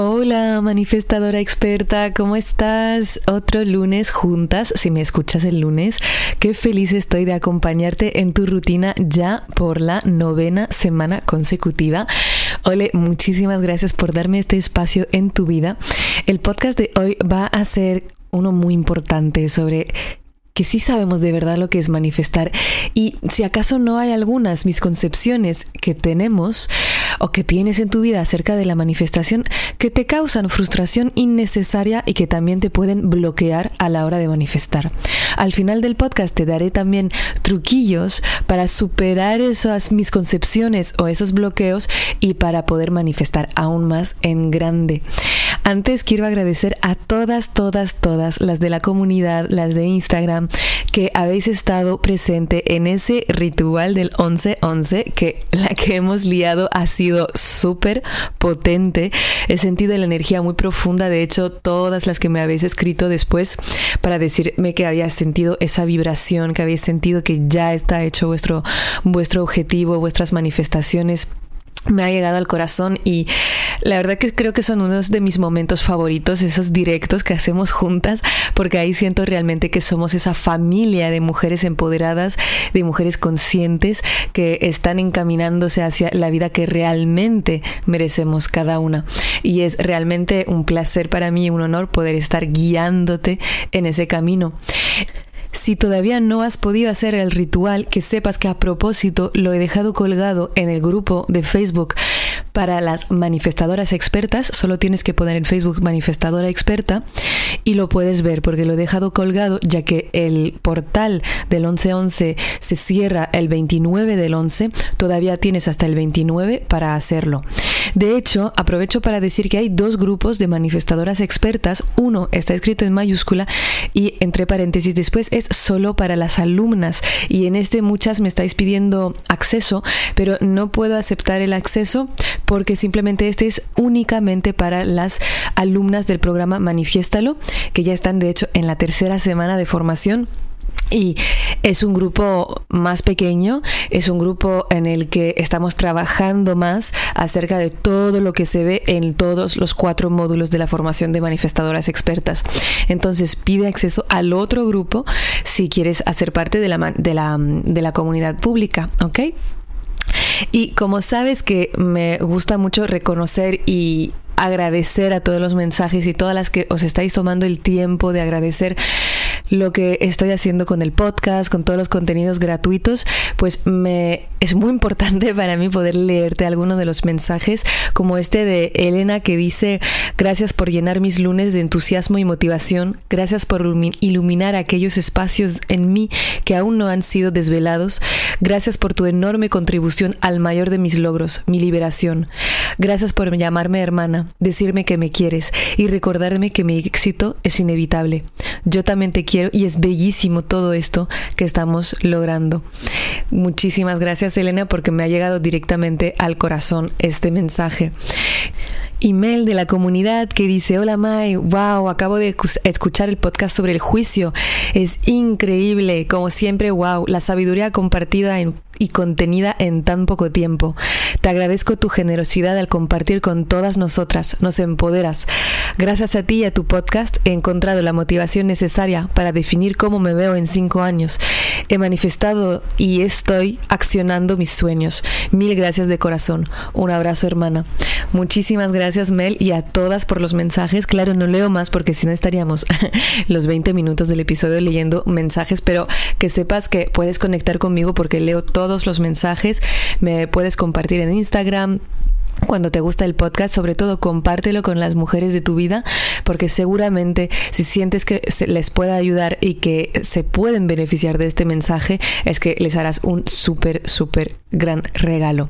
Hola, manifestadora experta, ¿cómo estás? Otro lunes juntas, si me escuchas el lunes, qué feliz estoy de acompañarte en tu rutina ya por la novena semana consecutiva. Ole, muchísimas gracias por darme este espacio en tu vida. El podcast de hoy va a ser uno muy importante sobre que sí sabemos de verdad lo que es manifestar y si acaso no hay algunas misconcepciones que tenemos o que tienes en tu vida acerca de la manifestación que te causan frustración innecesaria y que también te pueden bloquear a la hora de manifestar. Al final del podcast te daré también truquillos para superar esas misconcepciones o esos bloqueos y para poder manifestar aún más en grande. Antes quiero agradecer a todas, todas, todas las de la comunidad, las de Instagram, que habéis estado presente en ese ritual del 11-11, que la que hemos liado ha sido súper potente. He sentido la energía muy profunda, de hecho, todas las que me habéis escrito después para decirme que había sentido esa vibración, que habéis sentido que ya está hecho vuestro, vuestro objetivo, vuestras manifestaciones me ha llegado al corazón y la verdad que creo que son unos de mis momentos favoritos, esos directos que hacemos juntas, porque ahí siento realmente que somos esa familia de mujeres empoderadas, de mujeres conscientes que están encaminándose hacia la vida que realmente merecemos cada una. Y es realmente un placer para mí, un honor poder estar guiándote en ese camino. Si todavía no has podido hacer el ritual, que sepas que a propósito lo he dejado colgado en el grupo de Facebook para las manifestadoras expertas. Solo tienes que poner en Facebook manifestadora experta y lo puedes ver porque lo he dejado colgado ya que el portal del 1111 se cierra el 29 del 11. Todavía tienes hasta el 29 para hacerlo. De hecho, aprovecho para decir que hay dos grupos de manifestadoras expertas. Uno está escrito en mayúscula y entre paréntesis después es solo para las alumnas. Y en este muchas me estáis pidiendo acceso, pero no puedo aceptar el acceso porque simplemente este es únicamente para las alumnas del programa Manifiéstalo, que ya están de hecho en la tercera semana de formación y es un grupo más pequeño, es un grupo en el que estamos trabajando más acerca de todo lo que se ve en todos los cuatro módulos de la formación de manifestadoras expertas. Entonces pide acceso al otro grupo si quieres hacer parte de la, de la, de la comunidad pública, ¿ok? Y como sabes que me gusta mucho reconocer y agradecer a todos los mensajes y todas las que os estáis tomando el tiempo de agradecer lo que estoy haciendo con el podcast, con todos los contenidos gratuitos, pues me es muy importante para mí poder leerte algunos de los mensajes, como este de Elena que dice, gracias por llenar mis lunes de entusiasmo y motivación, gracias por iluminar aquellos espacios en mí que aún no han sido desvelados, gracias por tu enorme contribución al mayor de mis logros, mi liberación, gracias por llamarme hermana, decirme que me quieres y recordarme que mi éxito es inevitable. Yo también te quiero y es bellísimo todo esto que estamos logrando. Muchísimas gracias Elena porque me ha llegado directamente al corazón este mensaje email de la comunidad que dice, hola Mai, wow, acabo de escuchar el podcast sobre el juicio, es increíble, como siempre, wow, la sabiduría compartida y contenida en tan poco tiempo. Te agradezco tu generosidad al compartir con todas nosotras, nos empoderas. Gracias a ti y a tu podcast he encontrado la motivación necesaria para definir cómo me veo en cinco años. He manifestado y estoy accionando mis sueños. Mil gracias de corazón. Un abrazo hermana. Muchísimas gracias Mel y a todas por los mensajes. Claro, no leo más porque si no estaríamos los 20 minutos del episodio leyendo mensajes, pero que sepas que puedes conectar conmigo porque leo todo todos los mensajes. Me puedes compartir en Instagram, cuando te gusta el podcast, sobre todo compártelo con las mujeres de tu vida, porque seguramente si sientes que se les pueda ayudar y que se pueden beneficiar de este mensaje, es que les harás un súper, súper gran regalo.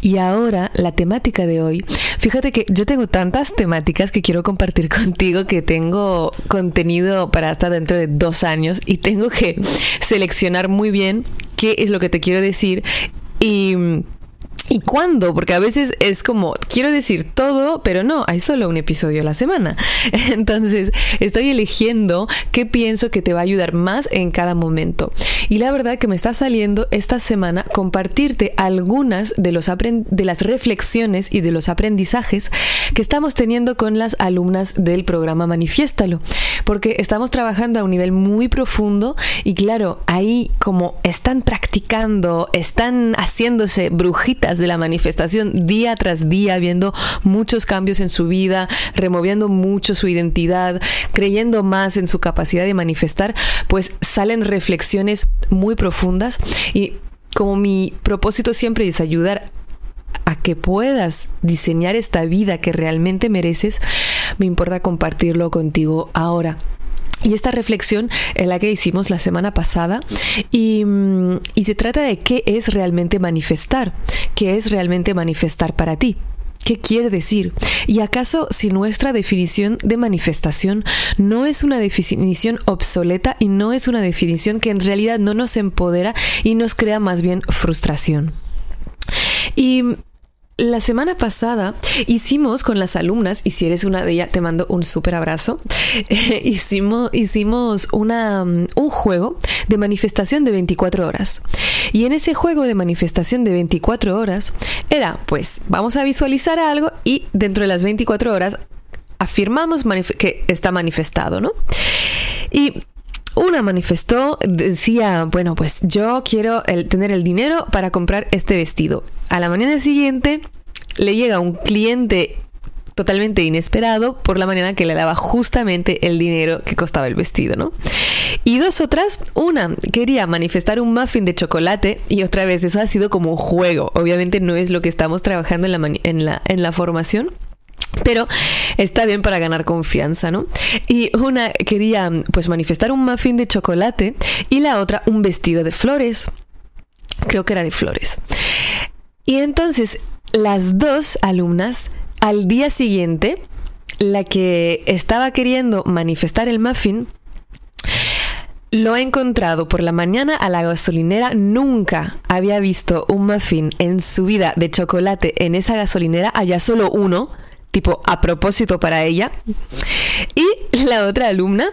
Y ahora la temática de hoy, fíjate que yo tengo tantas temáticas que quiero compartir contigo que tengo contenido para hasta dentro de dos años y tengo que seleccionar muy bien qué es lo que te quiero decir y ¿Y cuándo? Porque a veces es como, quiero decir todo, pero no, hay solo un episodio a la semana. Entonces, estoy eligiendo qué pienso que te va a ayudar más en cada momento. Y la verdad que me está saliendo esta semana compartirte algunas de, los de las reflexiones y de los aprendizajes que estamos teniendo con las alumnas del programa Manifiéstalo. Porque estamos trabajando a un nivel muy profundo y claro, ahí como están practicando, están haciéndose brujitas de la manifestación día tras día, viendo muchos cambios en su vida, removiendo mucho su identidad, creyendo más en su capacidad de manifestar, pues salen reflexiones muy profundas y como mi propósito siempre es ayudar a que puedas diseñar esta vida que realmente mereces, me importa compartirlo contigo ahora. Y esta reflexión es la que hicimos la semana pasada y, mm, y, se trata de qué es realmente manifestar, qué es realmente manifestar para ti. ¿Qué quiere decir? ¿Y acaso si nuestra definición de manifestación no es una definición obsoleta y no es una definición que en realidad no nos empodera y nos crea más bien frustración? Y la semana pasada hicimos con las alumnas, y si eres una de ellas, te mando un súper abrazo, hicimos, hicimos una, um, un juego de manifestación de 24 horas. Y en ese juego de manifestación de 24 horas era, pues, vamos a visualizar algo y dentro de las 24 horas afirmamos que está manifestado, ¿no? Y una manifestó, decía, bueno, pues yo quiero tener el dinero para comprar este vestido. A la mañana siguiente le llega un cliente totalmente inesperado por la mañana que le daba justamente el dinero que costaba el vestido, ¿no? Y dos otras, una quería manifestar un muffin de chocolate y otra vez eso ha sido como un juego. Obviamente no es lo que estamos trabajando en la, en la, en la formación, pero está bien para ganar confianza, ¿no? Y una quería pues manifestar un muffin de chocolate y la otra un vestido de flores. Creo que era de flores. Y entonces las dos alumnas al día siguiente, la que estaba queriendo manifestar el muffin, lo ha encontrado por la mañana a la gasolinera. Nunca había visto un muffin en su vida de chocolate en esa gasolinera. Allá solo uno tipo a propósito para ella. Y la otra alumna,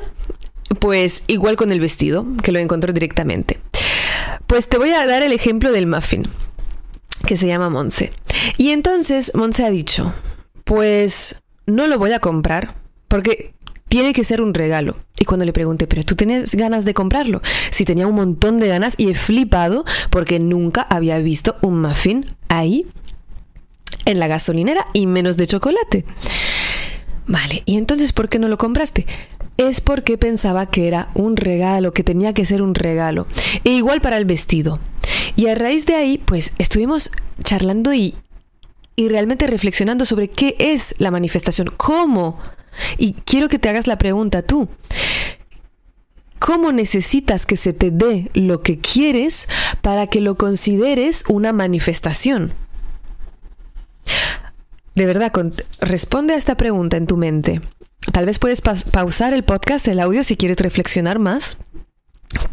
pues igual con el vestido, que lo encontró directamente. Pues te voy a dar el ejemplo del muffin, que se llama Monse. Y entonces Monse ha dicho, pues no lo voy a comprar, porque tiene que ser un regalo. Y cuando le pregunté, pero tú tienes ganas de comprarlo, si tenía un montón de ganas y he flipado porque nunca había visto un muffin ahí en la gasolinera y menos de chocolate. Vale, ¿y entonces por qué no lo compraste? Es porque pensaba que era un regalo, que tenía que ser un regalo. E igual para el vestido. Y a raíz de ahí, pues estuvimos charlando y, y realmente reflexionando sobre qué es la manifestación, cómo. Y quiero que te hagas la pregunta tú. ¿Cómo necesitas que se te dé lo que quieres para que lo consideres una manifestación? De verdad, responde a esta pregunta en tu mente. Tal vez puedes pausar el podcast, el audio, si quieres reflexionar más.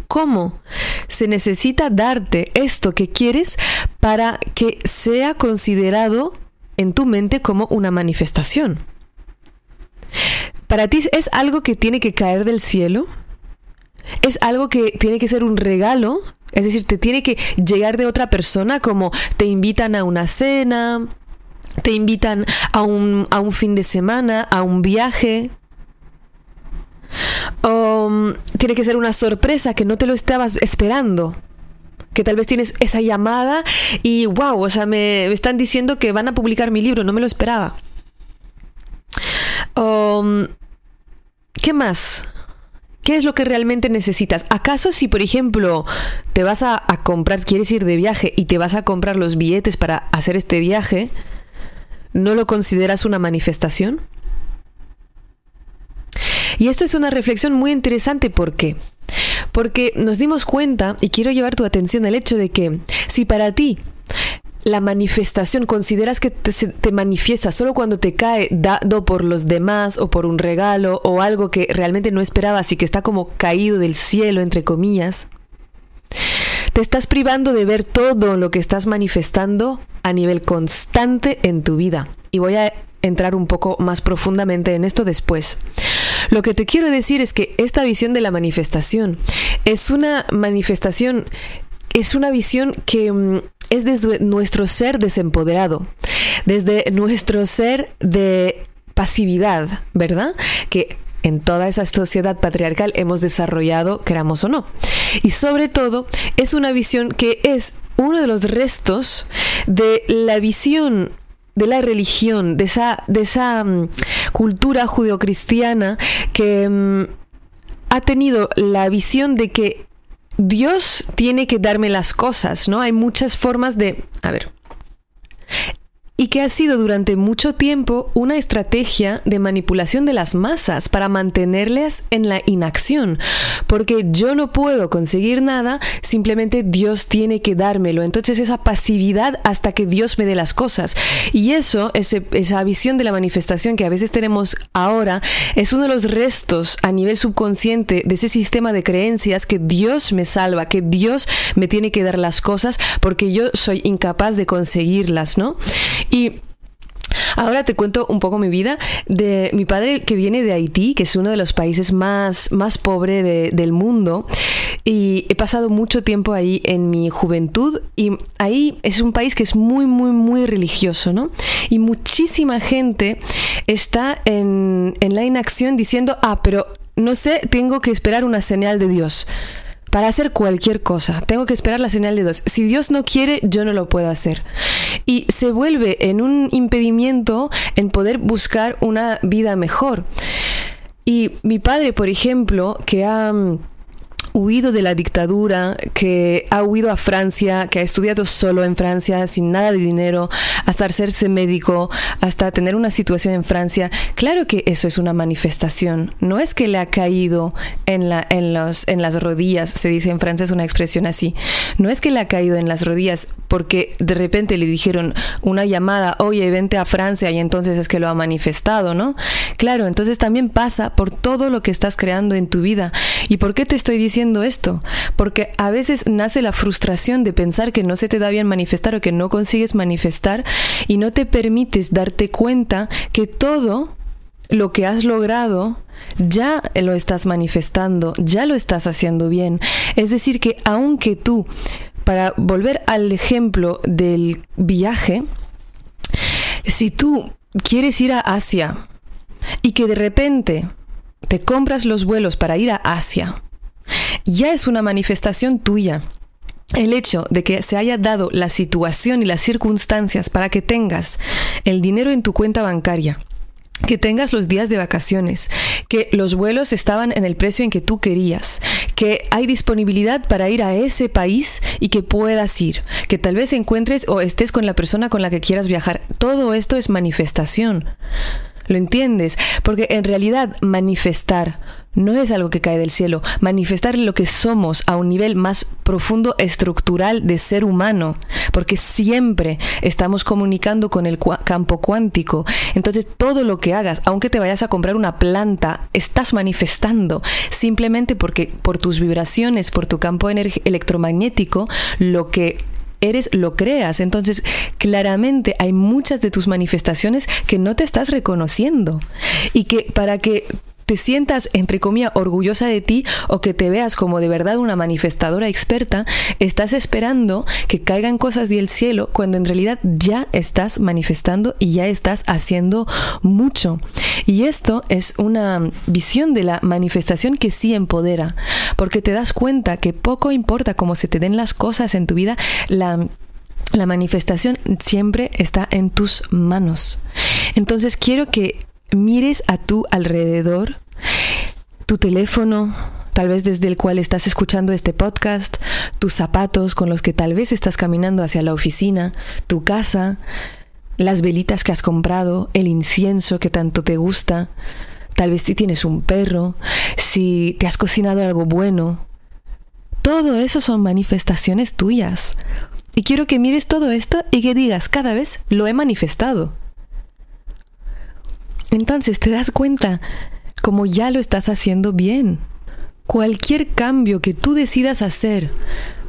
¿Cómo se necesita darte esto que quieres para que sea considerado en tu mente como una manifestación? ¿Para ti es algo que tiene que caer del cielo? ¿Es algo que tiene que ser un regalo? Es decir, te tiene que llegar de otra persona como te invitan a una cena, te invitan a un, a un fin de semana, a un viaje. Mm, tiene que ser una sorpresa que no te lo estabas esperando. Que tal vez tienes esa llamada y wow, o sea, me, están diciendo que van a publicar mi libro, no me lo esperaba. Mm, ¿Qué más? ¿Qué es lo que realmente necesitas? ¿Acaso si, por ejemplo, te vas a, comprar, quieres ir de viaje y te vas a comprar los billetes para hacer este viaje, ¿no lo consideras una manifestación? Y esto es una reflexión muy interesante. ¿Por qué? Porque nos dimos cuenta, y quiero llevar tu atención al hecho de que si para ti la manifestación, consideras que te, te, manifiesta solo cuando te cae dado por los demás o por un regalo o algo que realmente no esperabas y que está como caído del cielo, entre comillas, te estás privando de ver todo lo que estás manifestando a nivel constante en tu vida. Y voy a entrar un poco más profundamente en esto después. Lo que te quiero decir es que esta visión de la manifestación es una manifestación, es una visión que mm, es desde nuestro ser desempoderado, desde nuestro ser de pasividad, ¿verdad? Que en toda esa sociedad patriarcal hemos desarrollado, queramos o no. Y sobre todo, es una visión que es uno de los restos de la visión de la religión, de esa, de esa mm, cultura judeocristiana que mm, ha tenido la visión de que Dios tiene que darme las cosas, ¿no? Hay muchas formas de... A ver, y que ha sido durante mucho tiempo una estrategia de manipulación de las masas para mantenerles en la inacción, porque yo no puedo conseguir nada, simplemente Dios tiene que dármelo. Entonces esa pasividad hasta que Dios me dé las cosas. Y eso, esa visión de la manifestación que a veces tenemos ahora, es uno de los restos a nivel subconsciente de ese sistema de creencias que Dios me salva, que Dios me tiene que dar las cosas porque yo soy incapaz de conseguirlas, ¿no? Y Ahora te cuento un poco mi vida de mi padre que viene de Haití, que es uno de los países más, más pobres del mundo. Y he pasado mucho tiempo ahí en mi juventud y ahí es un país que es muy, muy, muy religioso, ¿no? Y muchísima gente está en, en la inacción diciendo, ah, pero no sé, tengo que esperar una señal de Dios para hacer cualquier cosa. Tengo que esperar la señal de Dios. Si Dios no quiere, yo no lo puedo hacer. Y se vuelve en un impedimento en poder buscar una vida mejor. Y mi padre, por ejemplo, que ha huido de la dictadura, que ha huido a Francia, que ha estudiado solo en Francia sin nada de dinero, hasta hacerse médico, hasta tener una situación en Francia. Claro que eso es una manifestación. No es que le ha caído en, la, en, los, en las rodillas, se dice en francés una expresión así. No es que le ha caído en las rodillas porque de repente le dijeron una llamada, oye, vente a Francia y entonces es que lo ha manifestado, ¿no? Claro, entonces también pasa por todo lo que estás creando en tu vida. ¿Y por qué te estoy diciendo? esto? Porque a veces nace la frustración de pensar que no se te da bien manifestar o que no consigues manifestar y no te permites darte cuenta que todo lo que has logrado ya lo estás manifestando, ya lo estás haciendo bien. Es decir, que aunque tú, para volver al ejemplo del viaje, si tú quieres ir a Asia y que de repente te compras los vuelos para ir a Asia, ya es una manifestación tuya. El hecho de que se haya dado la situación y las circunstancias para que tengas el dinero en tu cuenta bancaria, que tengas los días de vacaciones, que los vuelos estaban en el precio en que tú querías, que hay disponibilidad para ir a ese país y que puedas ir, que tal vez encuentres o estés con la persona con la que quieras viajar. Todo esto es manifestación. ¿Lo entiendes? Porque en realidad manifestar no es algo que cae del cielo. Manifestar lo que somos a un nivel más profundo, estructural de ser humano, porque siempre estamos comunicando con el campo cuántico. Entonces todo lo que hagas, aunque te vayas a comprar una planta, estás manifestando simplemente porque por tus vibraciones, por tu campo electromagnético, lo que eres lo creas. Entonces, claramente hay muchas de tus manifestaciones que no te estás reconociendo y que para que te sientas, entre comillas, orgullosa de ti o que te veas como de verdad una manifestadora experta, estás esperando que caigan cosas del cielo cuando en realidad ya estás manifestando y ya estás haciendo mucho. Y esto es una visión de la manifestación que sí empodera, porque te das cuenta que poco importa cómo se te den las cosas en tu vida, la la manifestación siempre está en tus manos. Entonces quiero que mires a tu alrededor, tu teléfono, tal vez desde el cual estás escuchando este podcast, tus zapatos con los que tal vez estás caminando hacia la oficina, tu casa, las velitas que has comprado, el incienso que tanto te gusta, tal vez si tienes un perro, si te has cocinado algo bueno. Todo eso son manifestaciones tuyas. Y quiero que mires todo esto y que digas cada vez lo he manifestado. Entonces te das cuenta como ya lo estás haciendo bien. Cualquier cambio que tú decidas hacer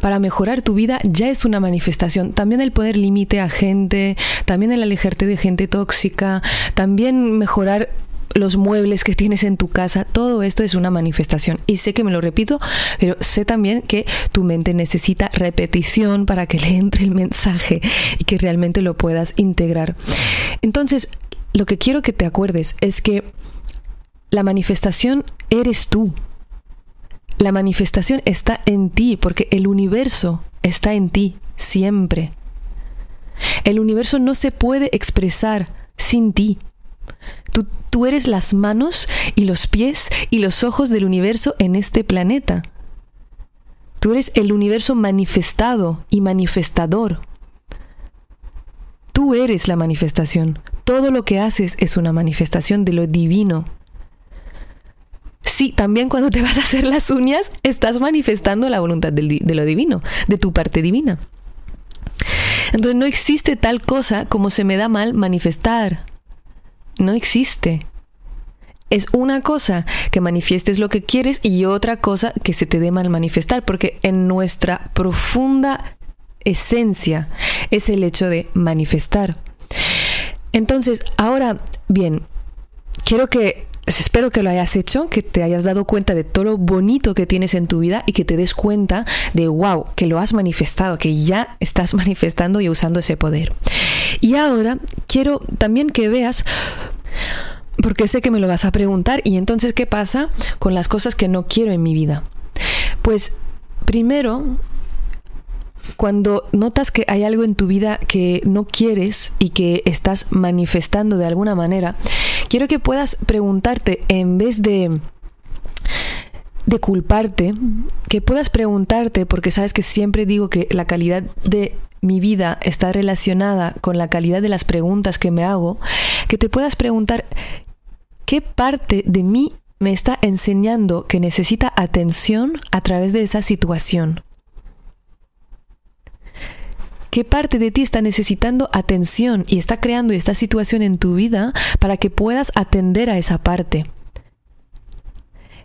para mejorar tu vida ya es una manifestación. También el poner límite a gente, también el alejarte de gente tóxica, también mejorar los muebles que tienes en tu casa, todo esto es una manifestación. Y sé que me lo repito, pero sé también que tu mente necesita repetición para que le entre el mensaje y que realmente lo puedas integrar. Entonces, lo que quiero que te acuerdes es que la manifestación eres tú. La manifestación está en ti porque el universo está en ti siempre. El universo no se puede expresar sin ti. Tú, tú, eres las manos y los pies y los ojos del universo en este planeta. Tú eres el universo manifestado y manifestador. Tú eres la manifestación. Todo lo que haces es una manifestación de lo divino. Sí, también cuando te vas a hacer las uñas, estás manifestando la voluntad de lo divino, de tu parte divina. Entonces no existe tal cosa como se me da mal manifestar. No existe. Es una cosa que manifiestes lo que quieres y otra cosa que se te dé mal manifestar, porque en nuestra profunda esencia es el hecho de manifestar. Entonces, ahora, bien, quiero que espero que lo hayas hecho, que te hayas dado cuenta de todo lo bonito que tienes en tu vida y que te des cuenta de, wow, que lo has manifestado, que ya estás manifestando y usando ese poder. Y ahora quiero también que veas, porque sé que me lo vas a preguntar, y entonces, ¿qué pasa con las cosas que no quiero en mi vida? Pues primero cuando notas que hay algo en tu vida que no quieres y que estás manifestando de alguna manera, quiero que puedas preguntarte en vez de de culparte, que puedas preguntarte, porque sabes que siempre digo que la calidad de mi vida está relacionada con la calidad de las preguntas que me hago, que te puedas preguntar qué parte de mí me está enseñando que necesita atención a través de esa situación. ¿Qué parte de ti está necesitando atención y está creando esta situación en tu vida para que puedas atender a esa parte?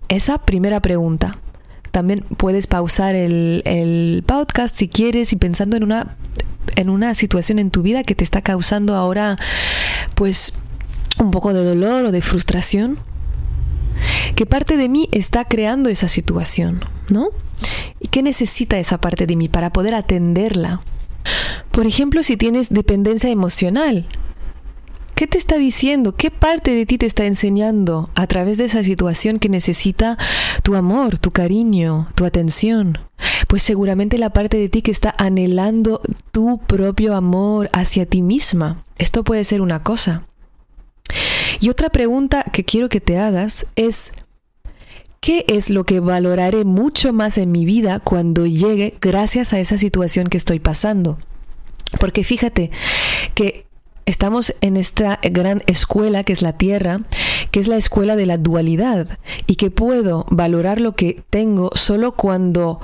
Esa primera pregunta. También puedes pausar el, podcast si quieres y pensando en una, en una situación en tu vida que te está causando ahora pues un poco de dolor o de frustración. ¿Qué parte de mí está creando esa situación? ¿No? ¿Y qué necesita esa parte de mí para poder atenderla? Por ejemplo, si tienes dependencia emocional, ¿qué te está diciendo? ¿Qué parte de ti te está enseñando a través de esa situación que necesita tu amor, tu cariño, tu atención? Pues seguramente la parte de ti que está anhelando tu propio amor hacia ti misma. Esto puede ser una cosa. Y otra pregunta que quiero que te hagas es, ¿qué es lo que valoraré mucho más en mi vida cuando llegue gracias a esa situación que estoy pasando? Porque fíjate que estamos en esta gran escuela que es la Tierra, que es la escuela de la dualidad y que puedo valorar lo que tengo solo cuando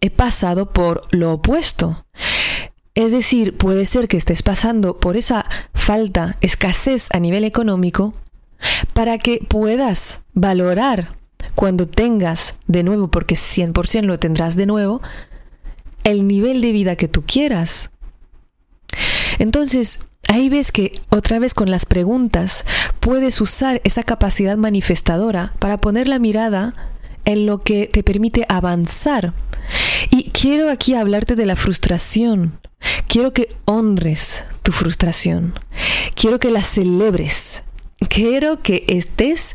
he pasado por lo opuesto. Es decir, puede ser que estés pasando por esa falta, escasez a nivel económico, para que puedas valorar cuando tengas de nuevo, porque 100% lo tendrás de nuevo, el nivel de vida que tú quieras. Entonces, ahí ves que otra vez con las preguntas puedes usar esa capacidad manifestadora para poner la mirada en lo que te permite avanzar. Y quiero aquí hablarte de la frustración. Quiero que honres tu frustración. Quiero que la celebres. Quiero que estés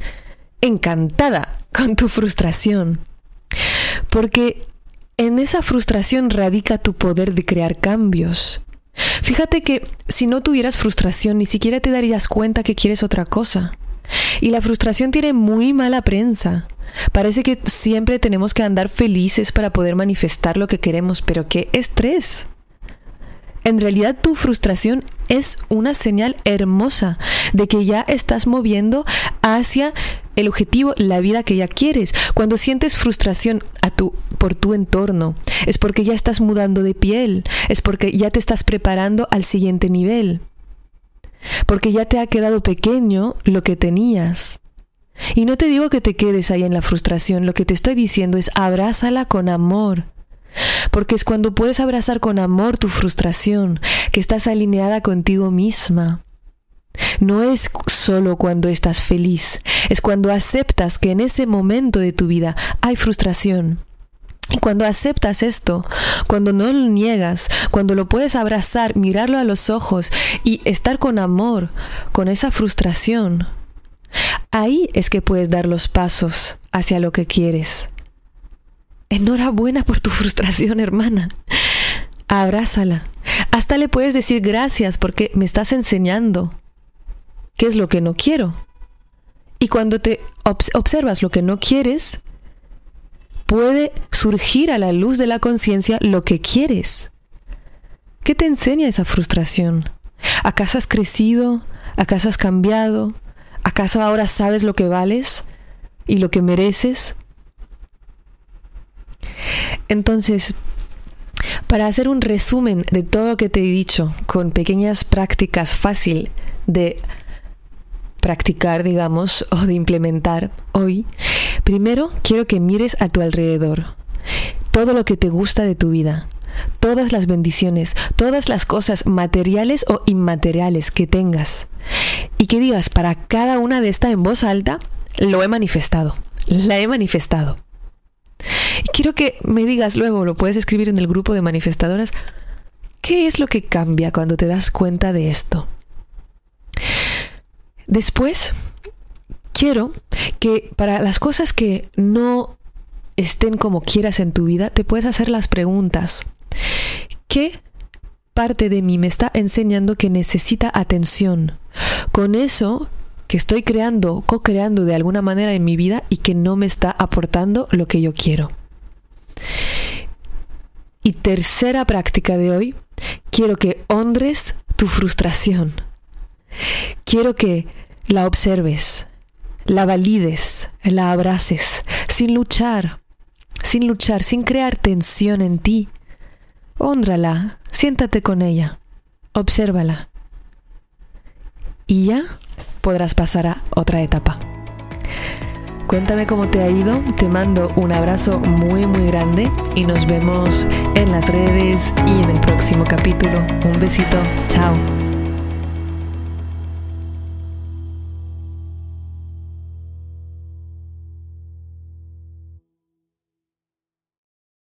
encantada con tu frustración. Porque en esa frustración radica tu poder de crear cambios. Fíjate que si no tuvieras frustración, ni siquiera te darías cuenta que quieres otra cosa. Y la frustración tiene muy mala prensa. Parece que siempre tenemos que andar felices para poder manifestar lo que queremos, pero qué estrés. En realidad tu frustración es una señal hermosa de que ya estás moviendo hacia el objetivo, la vida que ya quieres. Cuando sientes frustración a tu, por tu entorno, es porque ya estás mudando de piel, es porque ya te estás preparando al siguiente nivel, porque ya te ha quedado pequeño lo que tenías. Y no te digo que te quedes ahí en la frustración, lo que te estoy diciendo es abrázala con amor. Porque es cuando puedes abrazar con amor tu frustración, que estás alineada contigo misma. No es solo cuando estás feliz, es cuando aceptas que en ese momento de tu vida hay frustración. Y cuando aceptas esto, cuando no lo niegas, cuando lo puedes abrazar, mirarlo a los ojos y estar con amor, con esa frustración, ahí es que puedes dar los pasos hacia lo que quieres. Enhorabuena por tu frustración, hermana. Abrázala. Hasta le puedes decir gracias porque me estás enseñando qué es lo que no quiero. Y cuando te observas lo que no quieres, puede surgir a la luz de la conciencia lo que quieres. ¿Qué te enseña esa frustración? ¿Acaso has crecido? ¿Acaso has cambiado? ¿Acaso ahora sabes lo que vales y lo que mereces? Entonces, para hacer un resumen de todo lo que te he dicho, con pequeñas prácticas fácil de practicar, digamos, o de implementar hoy, primero quiero que mires a tu alrededor, todo lo que te gusta de tu vida, todas las bendiciones, todas las cosas materiales o inmateriales que tengas, y que digas para cada una de estas en voz alta, lo he manifestado, la he manifestado. Quiero que me digas luego, lo puedes escribir en el grupo de manifestadoras, ¿qué es lo que cambia cuando te das cuenta de esto? Después, quiero que para las cosas que no estén como quieras en tu vida, te puedes hacer las preguntas. ¿Qué parte de mí me está enseñando que necesita atención? Con eso que estoy creando, co-creando de alguna manera en mi vida y que no me está aportando lo que yo quiero. Y tercera práctica de hoy, quiero que honres tu frustración. Quiero que la observes, la valides, la abraces, sin luchar, sin luchar, sin crear tensión en ti. Honrala, siéntate con ella, obsérvala. Y ya podrás pasar a otra etapa. Cuéntame cómo te ha ido, te mando un abrazo muy muy grande y nos vemos en las redes y en el próximo capítulo. Un besito, chao.